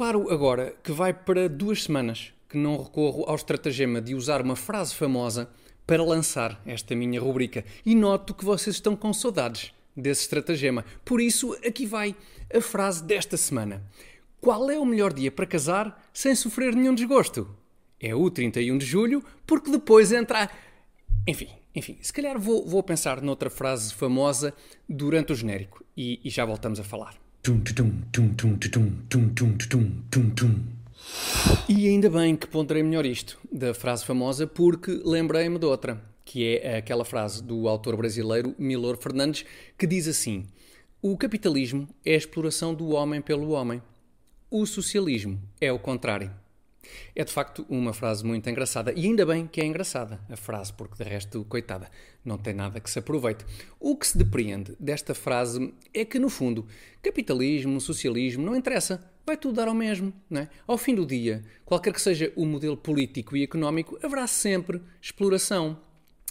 Reparo agora que vai para duas semanas que não recorro ao estratagema de usar uma frase famosa para lançar esta minha rubrica e noto que vocês estão com saudades desse estratagema. Por isso, aqui vai a frase desta semana. Qual é o melhor dia para casar sem sofrer nenhum desgosto? É o 31 de julho, porque depois entra. Enfim, enfim, se calhar vou, vou pensar noutra frase famosa durante o genérico e, e já voltamos a falar. E ainda bem que ponderei melhor isto da frase famosa, porque lembrei-me de outra, que é aquela frase do autor brasileiro Milor Fernandes, que diz assim: O capitalismo é a exploração do homem pelo homem. O socialismo é o contrário. É de facto uma frase muito engraçada. E ainda bem que é engraçada a frase, porque de resto, coitada, não tem nada que se aproveite. O que se depreende desta frase é que, no fundo, capitalismo, socialismo, não interessa. Vai tudo dar ao mesmo. Não é? Ao fim do dia, qualquer que seja o modelo político e económico, haverá sempre exploração.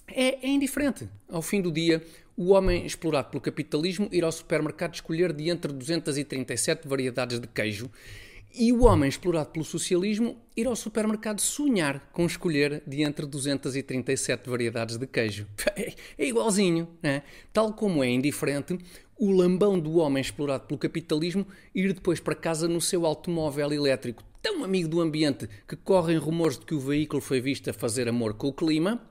É, é indiferente. Ao fim do dia, o homem explorado pelo capitalismo irá ao supermercado escolher de entre 237 variedades de queijo e o homem explorado pelo socialismo ir ao supermercado sonhar com escolher de entre 237 variedades de queijo. É igualzinho, né? Tal como é indiferente o lambão do homem explorado pelo capitalismo ir depois para casa no seu automóvel elétrico tão amigo do ambiente que correm rumores de que o veículo foi visto a fazer amor com o clima,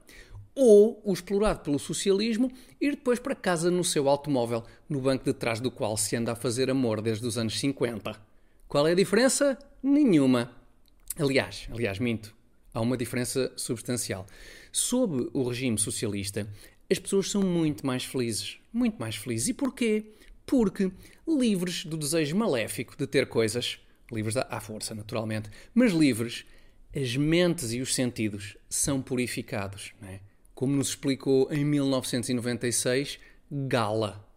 ou o explorado pelo socialismo ir depois para casa no seu automóvel, no banco de trás do qual se anda a fazer amor desde os anos 50. Qual é a diferença? Nenhuma. Aliás, aliás, minto. Há uma diferença substancial. Sob o regime socialista, as pessoas são muito mais felizes. Muito mais felizes. E porquê? Porque livres do desejo maléfico de ter coisas, livres à força, naturalmente, mas livres, as mentes e os sentidos são purificados. É? Como nos explicou em 1996 Gala,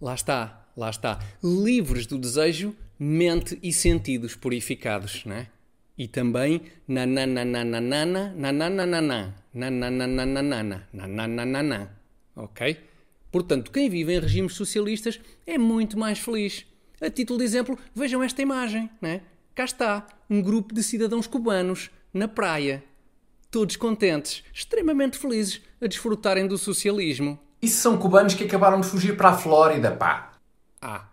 Lá está, lá está. Livres do desejo, mente e sentidos purificados, não é? E também nananana, Isso são cubanos que acabaram de fugir para a Flórida, pá. Ah,